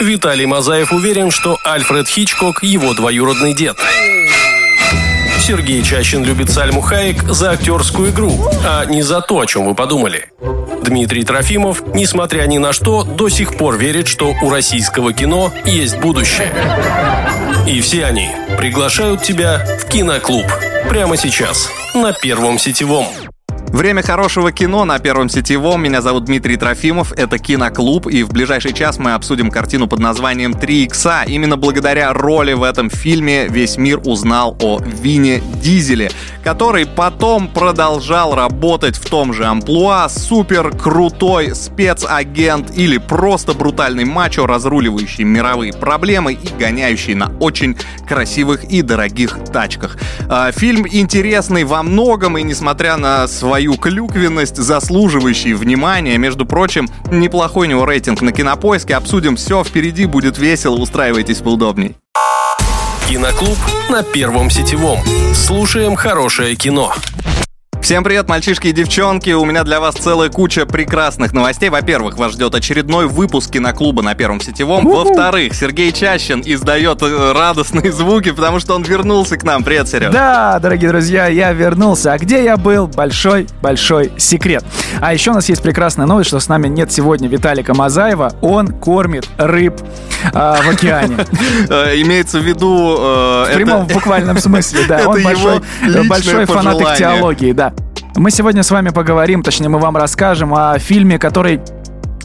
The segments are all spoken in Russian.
Виталий Мазаев уверен, что Альфред Хичкок – его двоюродный дед. Сергей Чащин любит Сальму Хаек за актерскую игру, а не за то, о чем вы подумали. Дмитрий Трофимов, несмотря ни на что, до сих пор верит, что у российского кино есть будущее. И все они приглашают тебя в киноклуб. Прямо сейчас, на Первом сетевом. Время хорошего кино на Первом сетевом. Меня зовут Дмитрий Трофимов. Это Киноклуб. И в ближайший час мы обсудим картину под названием «Три икса». Именно благодаря роли в этом фильме весь мир узнал о Вине Дизеле, который потом продолжал работать в том же амплуа. Супер крутой спецагент или просто брутальный мачо, разруливающий мировые проблемы и гоняющий на очень красивых и дорогих тачках. А, фильм интересный во многом, и несмотря на свою клюквенность, заслуживающий внимания. Между прочим, неплохой у него рейтинг на кинопоиске. Обсудим все, впереди будет весело, устраивайтесь поудобней. Киноклуб на Первом сетевом. Слушаем хорошее кино. Всем привет, мальчишки и девчонки. У меня для вас целая куча прекрасных новостей. Во-первых, вас ждет очередной выпуск киноклуба на Первом Сетевом. Во-вторых, Сергей Чащин издает э, радостные звуки, потому что он вернулся к нам. Привет, Серега. Да, дорогие друзья, я вернулся. А где я был? Большой-большой секрет. А еще у нас есть прекрасная новость, что с нами нет сегодня Виталика Мазаева. Он кормит рыб а, в океане. Э, имеется в виду... Э, в прямом буквальном смысле, да. Он большой, фанат теологии, да. Мы сегодня с вами поговорим, точнее мы вам расскажем о фильме, который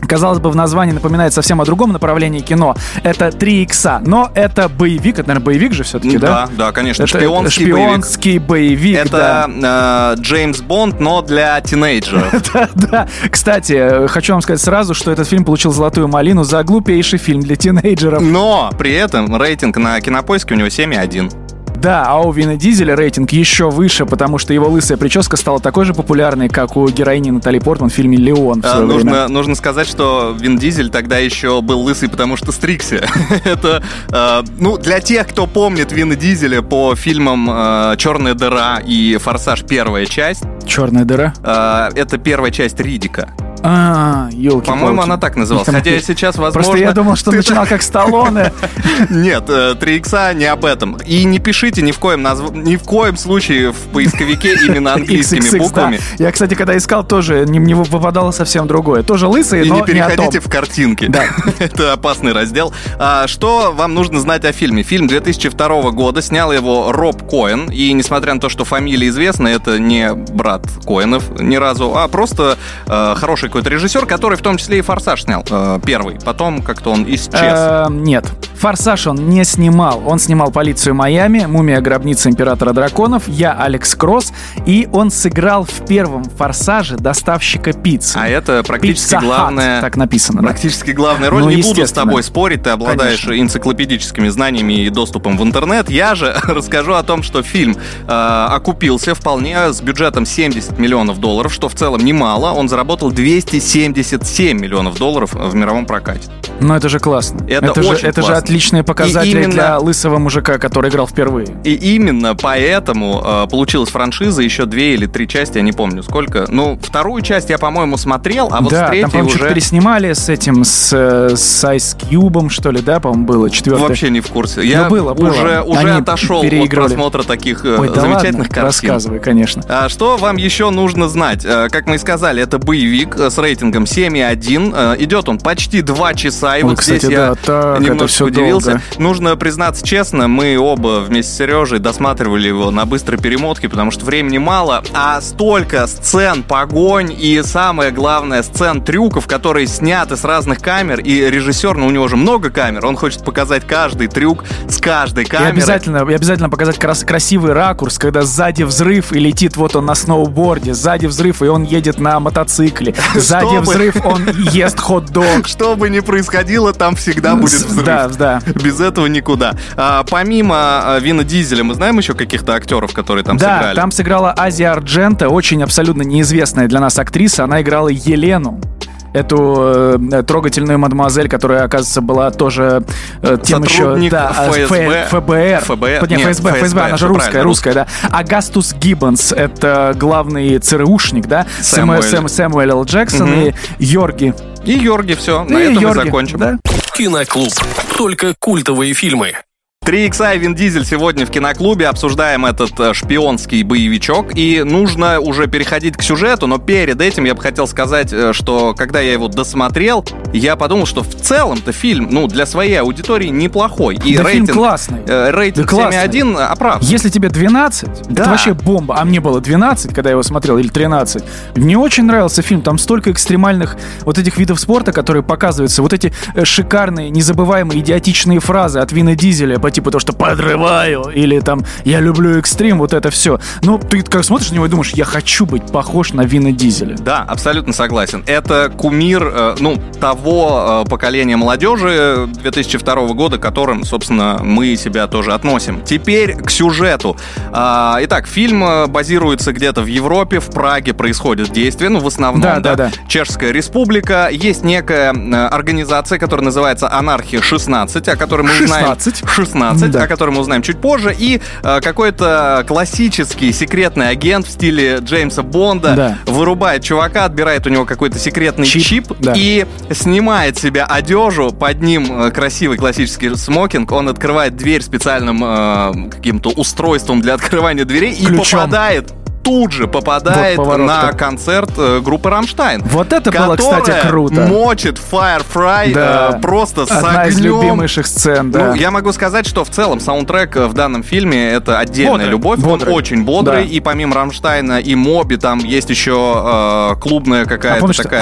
казалось бы, в названии напоминает совсем о другом направлении кино. Это 3 икса, но это боевик, это, наверное, боевик же все-таки, да? Да, да, конечно, это шпионский, шпионский боевик. боевик это да. э, Джеймс Бонд, но для тинейджеров. да, да. Кстати, хочу вам сказать сразу, что этот фильм получил золотую малину за глупейший фильм для тинейджеров. Но при этом рейтинг на кинопоиске у него 7,1. Да, а у Вина Дизеля рейтинг еще выше, потому что его лысая прическа стала такой же популярной, как у героини Натали Портман в фильме «Леон». А, нужно, нужно сказать, что Вин Дизель тогда еще был лысый, потому что стрикся. Это, э, ну, для тех, кто помнит Вина Дизеля по фильмам э, «Черная дыра» и «Форсаж. Первая часть». «Черная дыра»? Э, это первая часть Ридика. А, елки По-моему, она так называлась. Хотя сейчас, возможно... Просто я думал, что начинал как Сталлоне. Нет, 3 икса не об этом. И не пишите ни в коем, назв... ни в коем случае в поисковике именно английскими буквами. Я, кстати, когда искал, тоже не, не выпадало совсем другое. Тоже лысый, И но не переходите в картинки. Да. Это опасный раздел. А, что вам нужно знать о фильме? Фильм 2002 года, снял его Роб Коэн. И несмотря на то, что фамилия известна, это не брат Коэнов ни разу, а просто э, хороший какой-то режиссер, который в том числе и «Форсаж» снял э, первый. Потом как-то он исчез. Э, нет. «Форсаж» он не снимал. Он снимал «Полицию Майами», «Мумия гробница императора драконов», «Я Алекс Кросс», и он сыграл в первом «Форсаже» доставщика пиццы. А это практически главная... так написано. Практически да? главная роль. Ну, не буду с тобой спорить, ты обладаешь Конечно. энциклопедическими знаниями и доступом в интернет. Я же расскажу о том, что фильм э, окупился вполне с бюджетом 70 миллионов долларов, что в целом немало. Он заработал 200 277 миллионов долларов в мировом прокате. Ну это же классно. Это, это очень же, Это классно. же отличные показатели именно... для лысого мужика, который играл впервые. И именно поэтому э, получилась франшиза еще две или три части, я не помню сколько. Ну, вторую часть я, по-моему, смотрел, а вот да, с третьей там, уже... переснимали с этим, с, с Ice Cube, что ли, да, по-моему, было четвертое. Вообще не в курсе. Я ну, было, было. уже, уже отошел от просмотра таких э, Ой, да замечательных ладно, картин. Рассказывай, конечно. А что вам еще нужно знать? Э, как мы и сказали, это боевик с рейтингом 7,1. Э, идет он почти 2 часа, и Ой, вот кстати, здесь да, я так, немножко удивился. Долго. Нужно признаться честно, мы оба вместе с Сережей досматривали его на быстрой перемотке, потому что времени мало, а столько сцен погонь и самое главное сцен трюков, которые сняты с разных камер, и режиссер, ну у него же много камер, он хочет показать каждый трюк с каждой камеры. И обязательно, и обязательно показать крас красивый ракурс, когда сзади взрыв и летит вот он на сноуборде, сзади взрыв и он едет на мотоцикле, сзади взрыв, он ест хот-дог. Что бы ни происходило, там всегда будет взрыв. Да, да. Без этого никуда. А, помимо а, Вина Дизеля, мы знаем еще каких-то актеров, которые там да, сыграли? Да, там сыграла Азия Арджента, очень абсолютно неизвестная для нас актриса. Она играла Елену эту э, трогательную мадемуазель, которая, оказывается, была тоже э, тем еще... Да, ФСБ. ФБР. ФБР. Нет, ФСБ, ФСБ, ФСБ, она же русская, русская, да. Агастус Гиббонс, это главный ЦРУшник, да? Сэмуэль. Сэм, Сэмуэл Л. Джексон угу. и Йорги. И Йорги, все, на и этом Йорги, мы закончим. Да? Киноклуб. Только культовые фильмы. 3 икса и Вин Дизель сегодня в киноклубе. Обсуждаем этот э, шпионский боевичок. И нужно уже переходить к сюжету, но перед этим я бы хотел сказать, э, что когда я его досмотрел, я подумал, что в целом-то фильм, ну, для своей аудитории неплохой. И да рейтинг, фильм классный. Э, рейтинг да 7,1 оправдан. Если тебе 12, да. это вообще бомба. А мне было 12, когда я его смотрел, или 13. Мне очень нравился фильм. Там столько экстремальных вот этих видов спорта, которые показываются. Вот эти э, шикарные, незабываемые, идиотичные фразы от Вина Дизеля по типа то, что подрываю, или там я люблю экстрим, вот это все. Ну, ты как смотришь на него и думаешь, я хочу быть похож на Вина Дизеля. Да, абсолютно согласен. Это кумир, э, ну, того э, поколения молодежи 2002 года, которым, собственно, мы себя тоже относим. Теперь к сюжету. А, итак, фильм э, базируется где-то в Европе, в Праге происходит действие, ну, в основном, да, да, да. Чешская республика. Есть некая организация, которая называется Анархия 16, о которой мы 16? знаем... 16? 16, да. о котором мы узнаем чуть позже, и э, какой-то классический секретный агент в стиле Джеймса Бонда да. вырубает чувака, отбирает у него какой-то секретный чип, чип да. и снимает себя одежу, под ним э, красивый классический смокинг, он открывает дверь специальным э, каким-то устройством для открывания дверей Ключом. и попадает тут же попадает вот на концерт э, группы Рамштайн. Вот это было, кстати, круто. мочит Feuer frei да. э, просто Одна с огнем. из любимейших сцен, да. Ну, я могу сказать, что в целом саундтрек в данном фильме это отдельная бодрый, любовь. Бодрый. Он очень бодрый. Да. И помимо Рамштайна и Моби там есть еще э, клубная какая-то а помнишь, такая...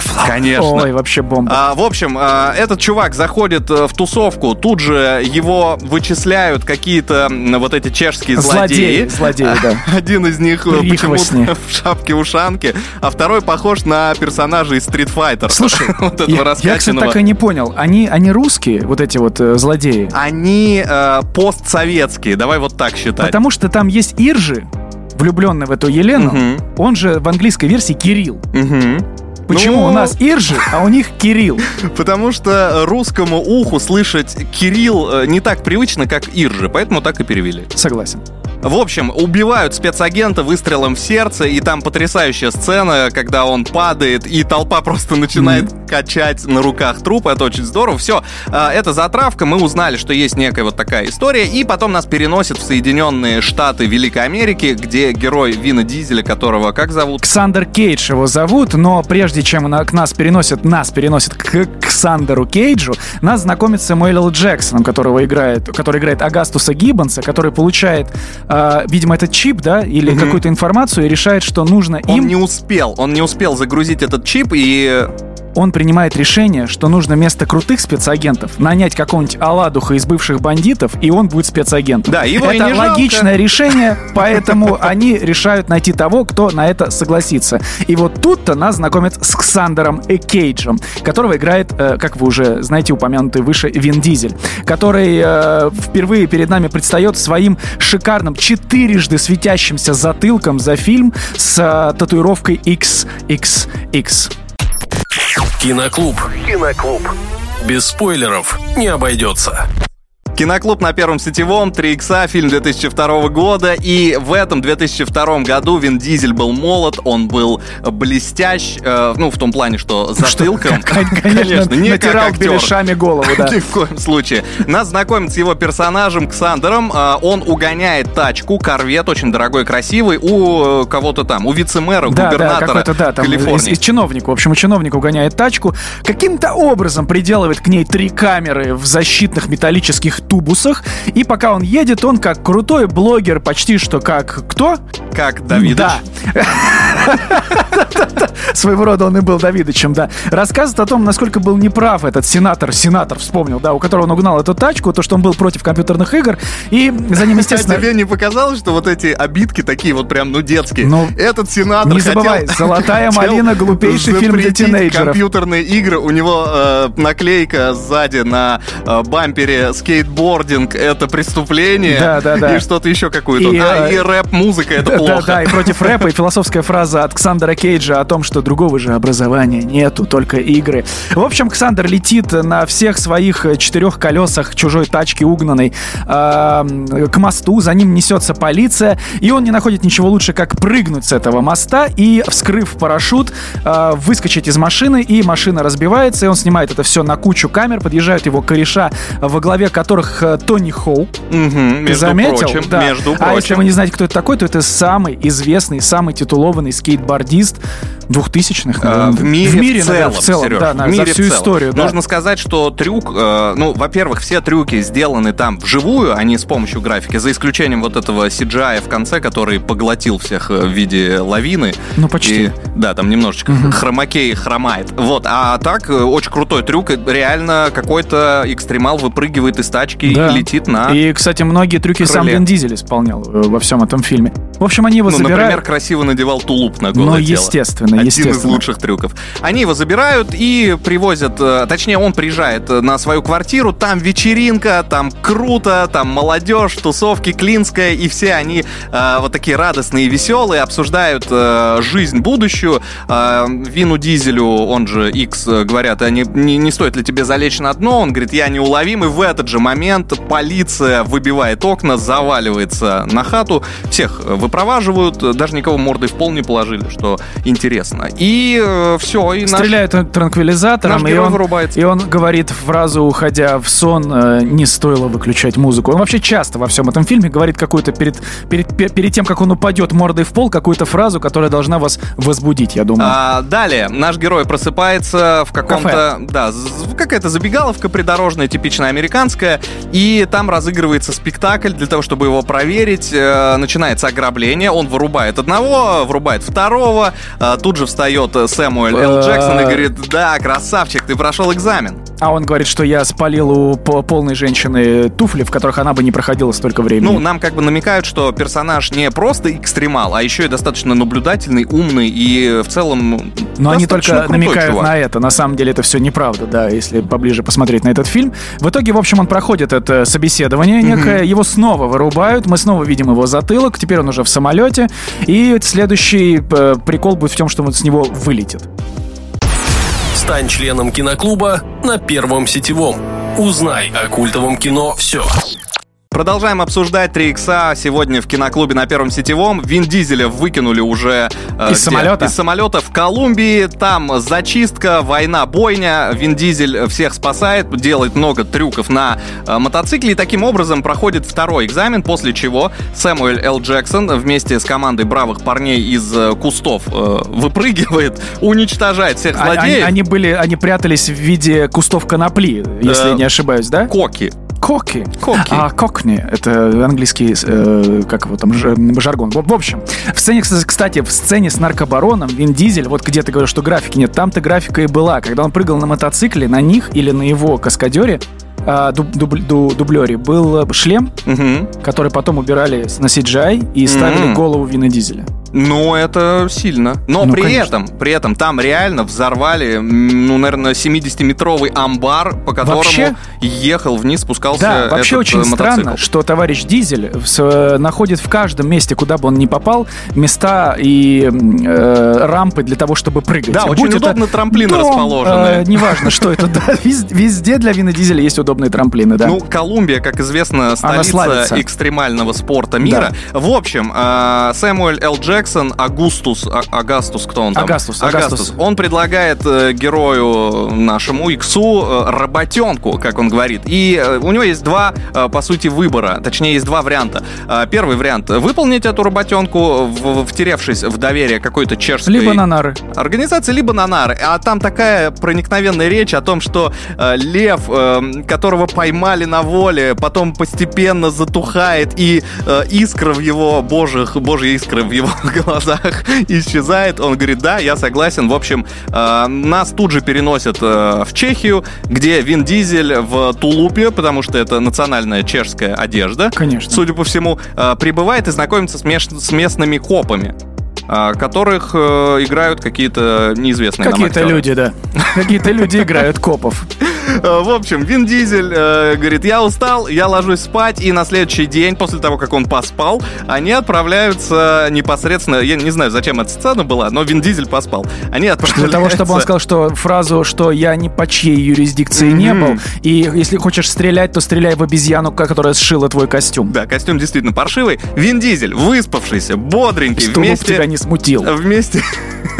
Флоп. Конечно. Ой, вообще бомба. А, в общем, э, этот чувак заходит э, в тусовку, тут же его вычисляют какие-то вот эти чешские злодеи. Злодеи, злодеи да. один из них э, почему-то в шапке-ушанке, а второй похож на персонажа из Street Fighter. Слушай, вот этого я, я, кстати, так и не понял. Они, они русские, вот эти вот э, злодеи? Они э, постсоветские, давай вот так считать. Потому что там есть Иржи, влюбленный в эту Елену, угу. он же в английской версии Кирилл. Угу. Почему ну... у нас Иржи, а у них Кирилл? Потому что русскому уху слышать Кирилл э, не так привычно, как Иржи, поэтому так и перевели. Согласен. В общем, убивают спецагента выстрелом в сердце, и там потрясающая сцена, когда он падает, и толпа просто начинает mm-hmm. качать на руках труп. Это очень здорово. Все, а, это затравка. Мы узнали, что есть некая вот такая история, и потом нас переносят в Соединенные Штаты Великой Америки, где герой Вина Дизеля, которого как зовут? Ксандер Кейдж его зовут, но прежде чем к нас переносят, нас переносят к Ксандеру Кейджу, нас знакомит Сэмюэл Л. Джексоном, которого играет, который играет Агастуса Гиббонса, который получает э, видимо, этот чип, да, или угу. какую-то информацию и решает, что нужно он им... Он не успел, он не успел загрузить этот чип и он принимает решение, что нужно вместо крутых спецагентов нанять какого-нибудь Аладуха из бывших бандитов, и он будет спецагентом. Да, его Это логичное жалко. решение, поэтому они решают найти того, кто на это согласится. И вот тут-то нас знакомят с Ксандером Кейджем, которого играет, э, как вы уже знаете, упомянутый выше Вин Дизель, который э, впервые перед нами предстает своим шикарным четырежды светящимся затылком за фильм с э, татуировкой XXX. Киноклуб. Киноклуб. Без спойлеров не обойдется. Киноклуб на первом сетевом, 3 икса, фильм 2002 года. И в этом 2002 году Вин Дизель был молод, он был блестящ, э, ну, в том плане, что затылком. Что, конечно, не натирал беляшами голову, да. Ни в коем случае. Нас знакомит с его персонажем Ксандером. Э, он угоняет тачку, корвет, очень дорогой, красивый, у э, кого-то там, у вице-мэра, да, губернатора да, да, там, Калифорнии. Из, из чиновника. В общем, у чиновника угоняет тачку. Каким-то образом приделывает к ней три камеры в защитных металлических тубусах. И пока он едет, он как крутой блогер, почти что как кто? Как Давидыч. Да. Своего рода он и был Давидычем, да. Рассказывает о том, насколько был неправ этот сенатор, сенатор вспомнил, да, у которого он угнал эту тачку, то, что он был против компьютерных игр, и за ним, естественно... А тебе не показалось, что вот эти обидки такие вот прям, ну, детские? Ну, этот сенатор Не забывай, «Золотая малина» — глупейший фильм для тинейджеров. компьютерные игры, у него э, наклейка сзади на э, бампере скейтбординг — это преступление. Да, да, да. И что-то еще какую-то. И, а, и рэп-музыка — это да, плохо. Да, да, и против рэпа, и философская фраза фраза от Ксандера Кейджа о том, что другого же образования нету, только игры. В общем, Ксандер летит на всех своих четырех колесах чужой тачки угнанной э, к мосту, за ним несется полиция, и он не находит ничего лучше, как прыгнуть с этого моста и, вскрыв парашют, э, выскочить из машины, и машина разбивается, и он снимает это все на кучу камер, подъезжают его кореша, во главе которых э, Тони Хоу. Угу, Ты заметил? Прочим, да. Между прочим. А если вы не знаете, кто это такой, то это самый известный, самый титулованный скейтбордист двухтысячных, наверное. В мире, в, мире, в целом, наверное, в целом Сереж, да, в мире за всю целом. историю. Да. Нужно сказать, что трюк, э, ну, во-первых, все трюки сделаны там вживую, а не с помощью графики, за исключением вот этого CGI в конце, который поглотил всех э, в виде лавины. Ну, почти. И, да, там немножечко угу. хромакей хромает. Вот, а так, э, очень крутой трюк, реально какой-то экстремал выпрыгивает из тачки да. и летит на И, кстати, многие трюки крыле. сам Вин Дизель исполнял э, во всем этом фильме. В общем, они его ну, забирают... например, красиво надевал тулуп на голое Ну, естественно, Один естественно. из лучших трюков. Они его забирают и привозят, э, точнее, он приезжает на свою квартиру, там вечеринка, там круто, там молодежь, тусовки, клинская, и все они э, вот такие радостные и веселые, обсуждают э, жизнь будущую. Э, Вину Дизелю, он же X, говорят, а не, не, не стоит ли тебе залечь на дно? Он говорит, я неуловим, и в этот же момент полиция выбивает окна, заваливается на хату, всех выпроваживают, даже никого мордой в пол не положили, что интересно. И э, все. И Стреляют наш, транквилизатором, наш и, он, вырубается. и он говорит фразу, уходя в сон, э, не стоило выключать музыку. Он вообще часто во всем этом фильме говорит какую-то перед, перед, перед тем, как он упадет мордой в пол, какую-то фразу, которая должна вас возбудить, я думаю. А, далее, наш герой просыпается в каком-то... Да, какая-то забегаловка придорожная, типичная американская, и там разыгрывается спектакль для того, чтобы его проверить. Э, начинается ограбление, он вырубает одного, вырубает второго, э, тут же встает Сэмуэль Л. Джексон и говорит, да, красавчик, ты прошел экзамен. А он говорит, что я спалил у полной женщины туфли, в которых она бы не проходила столько времени. Ну, нам как бы намекают, что персонаж не просто экстремал, а еще и достаточно наблюдательный, умный и в целом Но они только намекают чувак. на это. На самом деле это все неправда, да, если поближе посмотреть на этот фильм. В итоге, в общем, он проходит это собеседование некое, mm-hmm. его снова вырубают, мы снова видим его затылок, теперь он уже в самолете, и следующий э, прикол будет в том, что он с него вылетит. Стань членом киноклуба на Первом сетевом. Узнай о культовом кино все. Продолжаем обсуждать 3 икса сегодня в киноклубе на Первом Сетевом. Вин Дизеля выкинули уже э, из где? самолета. Из самолета в Колумбии. Там зачистка, война, бойня. Вин Дизель всех спасает, делает много трюков на э, мотоцикле и таким образом проходит второй экзамен, после чего Сэмуэль Л. Джексон вместе с командой бравых парней из э, кустов э, выпрыгивает, уничтожает всех а, злодеев. Они, они были, они прятались в виде кустов конопли, если э, я не ошибаюсь, да? Коки. Коки. Коки. А кокни — это английский, э, как его там, жаргон. В, в общем, в сцене, кстати, в сцене с наркобароном Вин Дизель, вот где ты говоришь, что графики нет, там-то графика и была. Когда он прыгал на мотоцикле, на них или на его каскадере, а, дуб, дуб, дуб, дублере был шлем, угу. который потом убирали на CGI и ставили угу. голову Вина Дизеля. Ну, это сильно. Но ну, при конечно. этом, при этом там реально взорвали, ну, наверное, 70-метровый амбар, по которому вообще, ехал вниз, спускался Да, вообще этот очень мотоцикл. странно, что товарищ Дизель с, э, находит в каждом месте, куда бы он ни попал, места и э, рампы для того, чтобы прыгать. Да, Будь очень удобно трамплины дом, расположены. Э, неважно, что это, да, везде для Вина Дизеля есть удобные трамплины, да. Ну, Колумбия, как известно, столица экстремального спорта мира. В общем, э, Сэмуэль Л. Джек Джексон, Агустус, а, Агастус, кто он там? Агастус, Агастус. Он предлагает э, герою нашему Иксу э, работенку, как он говорит. И э, у него есть два, э, по сути, выбора. Точнее, есть два варианта. Э, первый вариант — выполнить эту работенку, в, втеревшись в доверие какой-то чешской... Либо на нары. Организации, либо на нары. А там такая проникновенная речь о том, что э, лев, э, которого поймали на воле, потом постепенно затухает, и э, искра в его божьих, божьи искры в его глазах исчезает. Он говорит, да, я согласен. В общем, э, нас тут же переносят э, в Чехию, где Вин Дизель в тулупе, потому что это национальная чешская одежда. Конечно. Судя по всему, э, прибывает и знакомится с, местными копами которых играют какие-то неизвестные Какие-то люди, да. Какие-то люди играют копов. В общем, Вин Дизель э, говорит, я устал, я ложусь спать, и на следующий день, после того, как он поспал, они отправляются непосредственно, я не знаю, зачем эта сцена была, но Вин Дизель поспал. Они отправляются... Для того, чтобы он сказал, что фразу, что я ни по чьей юрисдикции mm-hmm. не был, и если хочешь стрелять, то стреляй в обезьяну, которая сшила твой костюм. Да, костюм действительно паршивый. Вин Дизель, выспавшийся, бодренький, Стулов вместе... тебя не смутил. Вместе...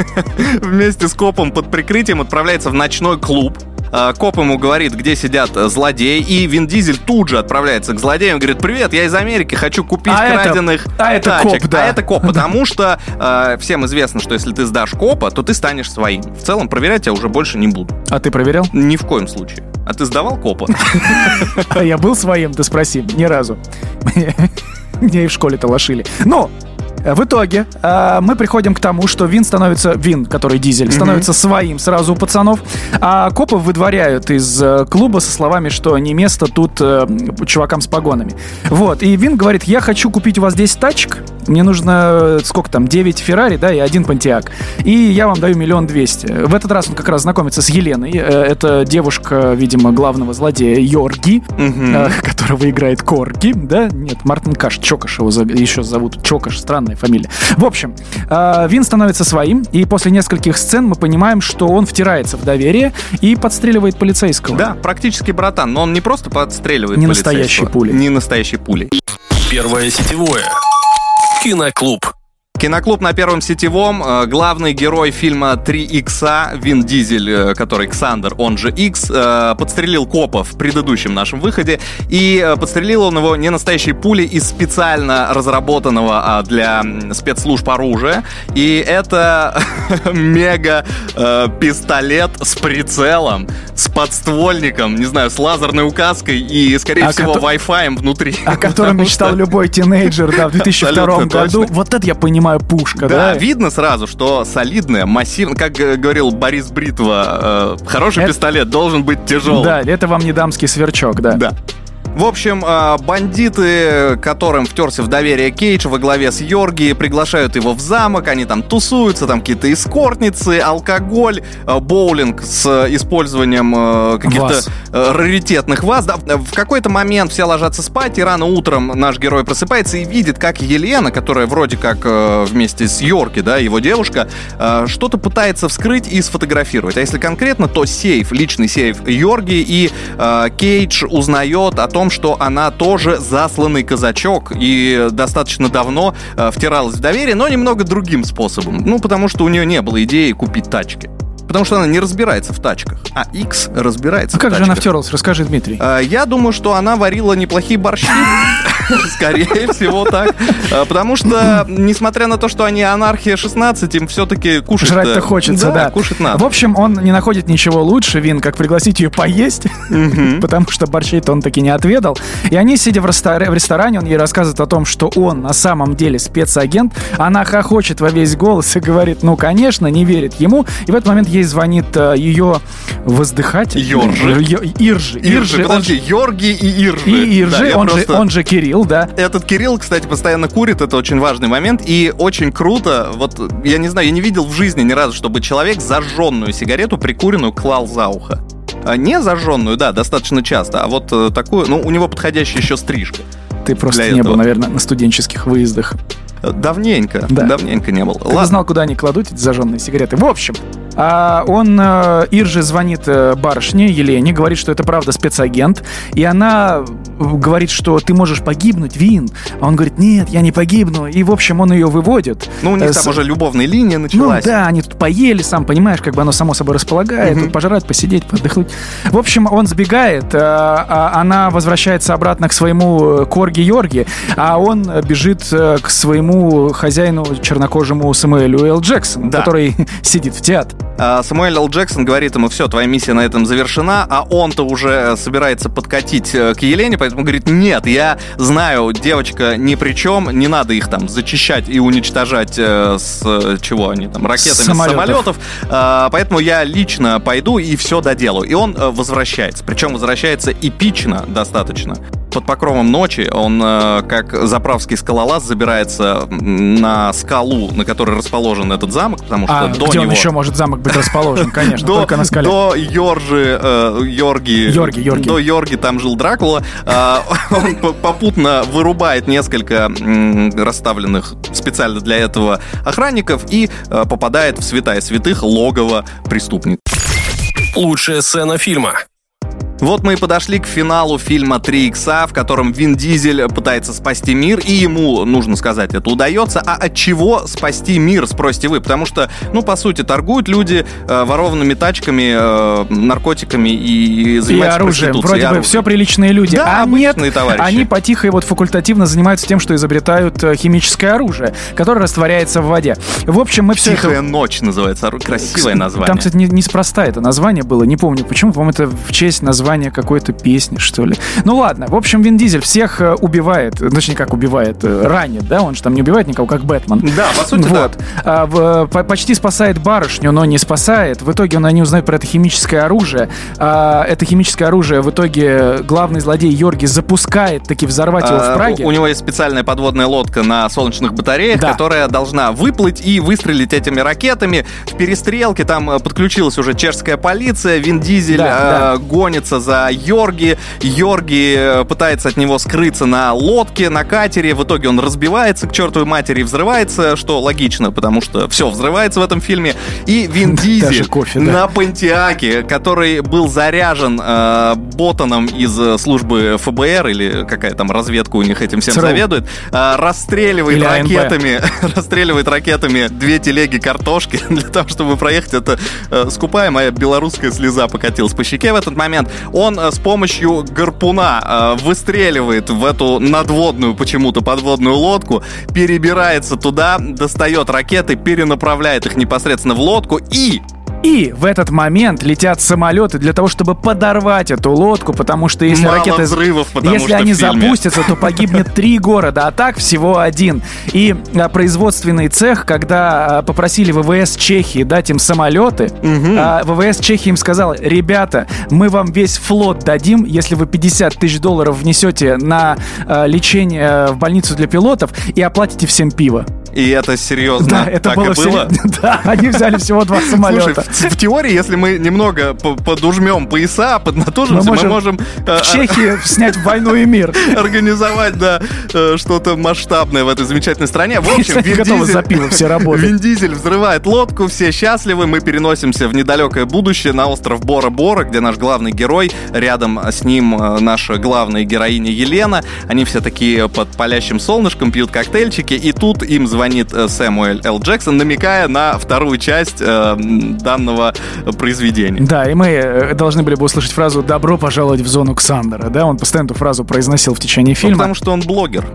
вместе с копом под прикрытием отправляется в ночной клуб, коп ему говорит, где сидят злодеи, и Вин Дизель тут же отправляется к злодеям, говорит, привет, я из Америки, хочу купить а краденых это, а это тачек. Коп, да. А это коп, потому что э, всем известно, что если ты сдашь копа, то ты станешь своим. В целом проверять я уже больше не буду. А ты проверял? Ни в коем случае. А ты сдавал копа? Я был своим, ты спроси, ни разу. Меня и в школе-то лошили. Но Э, в итоге э, мы приходим к тому, что Вин становится, Вин, который дизель, mm-hmm. становится своим сразу у пацанов, а копов выдворяют из э, клуба со словами, что не место тут э, чувакам с погонами. Вот, и Вин говорит, я хочу купить у вас 10 тачек, мне нужно, сколько там, 9 Феррари, да, и один Понтиак, и я вам даю миллион двести. В этот раз он как раз знакомится с Еленой, э, это девушка, видимо, главного злодея Йорги, mm-hmm. э, которого играет Корги, да, нет, Мартин Каш, Чокаш его еще зовут, Чокаш, странно странная фамилия. В общем, э, Вин становится своим, и после нескольких сцен мы понимаем, что он втирается в доверие и подстреливает полицейского. Да, практически братан, но он не просто подстреливает Не настоящей пулей. Не настоящей пулей. Первое сетевое. Киноклуб. Киноклуб на Первом Сетевом. Э, главный герой фильма «Три икса» Вин Дизель, э, который Ксандер, он же Икс, э, подстрелил копа в предыдущем нашем выходе. И подстрелил он его не настоящей пулей из специально разработанного а, для спецслужб оружия. И это мега пистолет с прицелом, с подствольником, не знаю, с лазерной указкой и, скорее а всего, Wi-Fi внутри. О котором мечтал любой тинейджер да, в 2002 году. Вот это я понимаю самая пушка, да? Да, видно сразу, что солидная, массивная, как говорил Борис Бритва, э, хороший это... пистолет должен быть тяжелым. Да, это вам не дамский сверчок, да. Да. В общем, а, бандиты, которым втерся в доверие Кейдж во главе с Йорги, приглашают его в замок, они там тусуются, там какие-то эскортницы, алкоголь, а, боулинг с использованием а, каких-то раритетных ваз. Да, в какой-то момент все ложатся спать, и рано утром наш герой просыпается и видит, как Елена, которая вроде как вместе с Йорги, да, его девушка, что-то пытается вскрыть и сфотографировать. А если конкретно, то сейф, личный сейф Йорги, и Кейдж узнает о том, том, что она тоже засланный казачок и достаточно давно э, втиралась в доверие, но немного другим способом. Ну, потому что у нее не было идеи купить тачки. Потому что она не разбирается в тачках. А X разбирается а в как тачках. же она втерлась? Расскажи, Дмитрий. А, я думаю, что она варила неплохие борщи. Скорее всего так. А, потому что, несмотря на то, что они анархия 16, им все-таки кушать... Жрать-то хочется, да. кушать надо. В общем, он не находит ничего лучше, Вин, как пригласить ее поесть, потому что борщей-то он таки не отведал. И они, сидя в ресторане, он ей рассказывает о том, что он на самом деле спецагент. Она хохочет во весь голос и говорит, ну, конечно, не верит ему. И в этот момент ей ей звонит э, ее воздыхатель. Йоржи. Иржи. Иржи, подожди, Йорги и Иржи. И Иржи, да, он, просто... же, он же Кирилл, да. Этот Кирилл, кстати, постоянно курит, это очень важный момент, и очень круто, вот, я не знаю, я не видел в жизни ни разу, чтобы человек зажженную сигарету прикуренную клал за ухо. А не зажженную, да, достаточно часто, а вот э, такую, ну, у него подходящая еще стрижка. Ты просто не этого. был, наверное, на студенческих выездах. Давненько, да. давненько не был. Ты Ладно. знал, куда они кладут эти зажженные сигареты. В общем, а он, э, Ирже звонит э, барышне Елене, говорит, что это правда спецагент, и она говорит, что ты можешь погибнуть, Вин. А он говорит, нет, я не погибну. И, в общем, он ее выводит. Ну, у них С... там уже любовная линия началась. Ну, да, они тут поели, сам понимаешь, как бы оно само собой располагает, угу. тут пожрать, посидеть, отдохнуть. В общем, он сбегает, а, она возвращается обратно к своему Корги Йорги, а он бежит к своему хозяину чернокожему Самуэлю Л. Джексону, да. который сидит в театре. А, Самуэль Л. Джексон говорит ему, все, твоя миссия на этом завершена, а он-то уже собирается подкатить э, к Елене, поэтому говорит, нет, я знаю, девочка ни при чем, не надо их там зачищать и уничтожать э, с чего они там, ракетами самолетов. с самолетов, а, поэтому я лично пойду и все доделаю. И он э, возвращается, причем возвращается эпично достаточно. под покровом ночи он, э, как заправский скалолаз, забирается на скалу, на которой расположен этот замок, потому что а, до где него... он еще может замок быть расположен, конечно, до, только на скале. До Йоржи, э, Йорги, Йорги, Йорги. До Йорги там жил Дракула. Э, он попутно вырубает несколько расставленных специально для этого охранников и э, попадает в святая святых логово преступник. Лучшая сцена фильма. Вот мы и подошли к финалу фильма «Три икса», в котором Вин Дизель пытается спасти мир, и ему, нужно сказать, это удается. А от чего спасти мир, спросите вы? Потому что, ну, по сути, торгуют люди э, ворованными тачками, э, наркотиками и занимаются и оружием. Вроде и бы все приличные люди. Да, а нет, товарищи. они потихо и вот факультативно занимаются тем, что изобретают э, химическое оружие, которое растворяется в воде. В общем, мы все Тихая это... ночь называется, красивое название. Там, кстати, неспроста не это название было, не помню почему, по-моему, это в честь названия название какой-то песни, что ли. Ну ладно, в общем, Вин Дизель всех э, убивает, точнее, как убивает, э, ранит, да, он же там не убивает никого, как Бэтмен. Да, по сути, вот. да. А, в, по, почти спасает барышню, но не спасает. В итоге он, они узнают про это химическое оружие. А, это химическое оружие в итоге главный злодей Йорги запускает таки взорвать его в а, Праге. У, у него есть специальная подводная лодка на солнечных батареях, да. которая должна выплыть и выстрелить этими ракетами. В перестрелке там э, подключилась уже чешская полиция, Вин Дизель да, э, да. гонится за Йорги. Йорги э, пытается от него скрыться на лодке, на катере. В итоге он разбивается к чертовой матери и взрывается, что логично, потому что все взрывается в этом фильме. И Вин Дизель кофе, да. на Пантиаке, который был заряжен э, ботаном из э, службы ФБР или какая там разведка у них этим всем ЦРУ. заведует, э, расстреливает или ракетами, расстреливает ракетами две телеги картошки для того, чтобы проехать. Это э, скупая моя белорусская слеза покатилась по щеке в этот момент. Он э, с помощью гарпуна э, выстреливает в эту надводную почему-то подводную лодку, перебирается туда, достает ракеты, перенаправляет их непосредственно в лодку и и в этот момент летят самолеты для того, чтобы подорвать эту лодку, потому что если Мало ракеты... взрывов, потому если что они запустятся, то погибнет три города, а так всего один. И а, производственный цех, когда а, попросили ВВС Чехии дать им самолеты, угу. а, ВВС Чехии им сказал, ребята, мы вам весь флот дадим, если вы 50 тысяч долларов внесете на лечение в больницу для пилотов и оплатите всем пиво. И это серьезно да, это так было и было? Да, они взяли всего два самолета. Слушай, в, в теории, если мы немного подужмем пояса, поднатужимся, мы можем, мы можем в э, Чехии снять «Войну и мир». Организовать, да, э, что-то масштабное в этой замечательной стране. В общем, Вин Дизель, за пиво все работают. Вин Дизель взрывает лодку, все счастливы, мы переносимся в недалекое будущее на остров Бора-Бора, где наш главный герой, рядом с ним э, наша главная героиня Елена. Они все такие под палящим солнышком пьют коктейльчики, и тут им звонит Сэмуэль Л. Джексон, намекая на вторую часть э, данного произведения. Да, и мы должны были бы услышать фразу «Добро пожаловать в зону Ксандера», да? Он постоянно эту фразу произносил в течение фильма. Ну, потому что он блогер.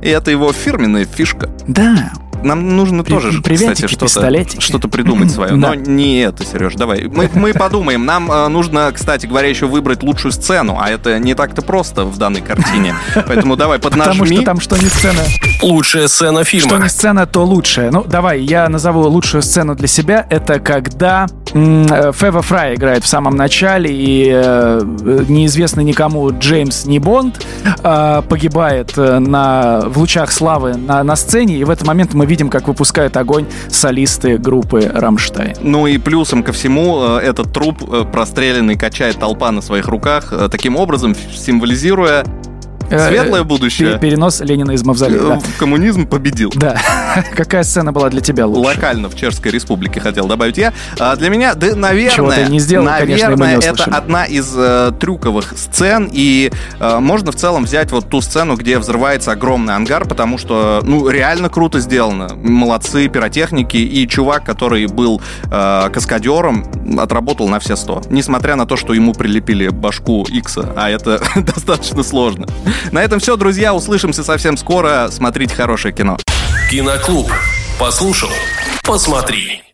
И это его фирменная фишка. Да, нам нужно При, тоже, кстати, что-то, что-то придумать свое. Но не это, Сереж, давай. Мы, мы подумаем. Нам э, нужно, кстати говоря, еще выбрать лучшую сцену, а это не так-то просто в данной картине. Поэтому давай, поднажми. Потому что там что не сцена. Лучшая сцена фильма. Что не сцена, то лучшая. Ну, давай, я назову лучшую сцену для себя. Это когда э, Фева Фрай играет в самом начале, и э, неизвестный никому Джеймс не Бонд э, погибает э, на, в лучах славы на, на сцене, и в этот момент мы видим, как выпускают огонь солисты группы «Рамштайн». Ну и плюсом ко всему, э, этот труп э, простреленный качает толпа на своих руках, э, таким образом символизируя Светлое будущее. Перенос Ленина из Мавзолея. Да. Коммунизм победил. Да. Какая сцена была для тебя лучше? Локально в Чешской Республике хотел добавить я. А для меня, да, наверное, Чего ты не сделал, наверное, конечно, это одна из э, трюковых сцен, и э, можно в целом взять вот ту сцену, где взрывается огромный ангар, потому что, ну, реально круто сделано. Молодцы пиротехники, и чувак, который был э, каскадером, отработал на все сто. Несмотря на то, что ему прилепили башку Икса, а это достаточно сложно. На этом все, друзья. Услышимся совсем скоро. Смотрите хорошее кино. Киноклуб. Послушал. Посмотри.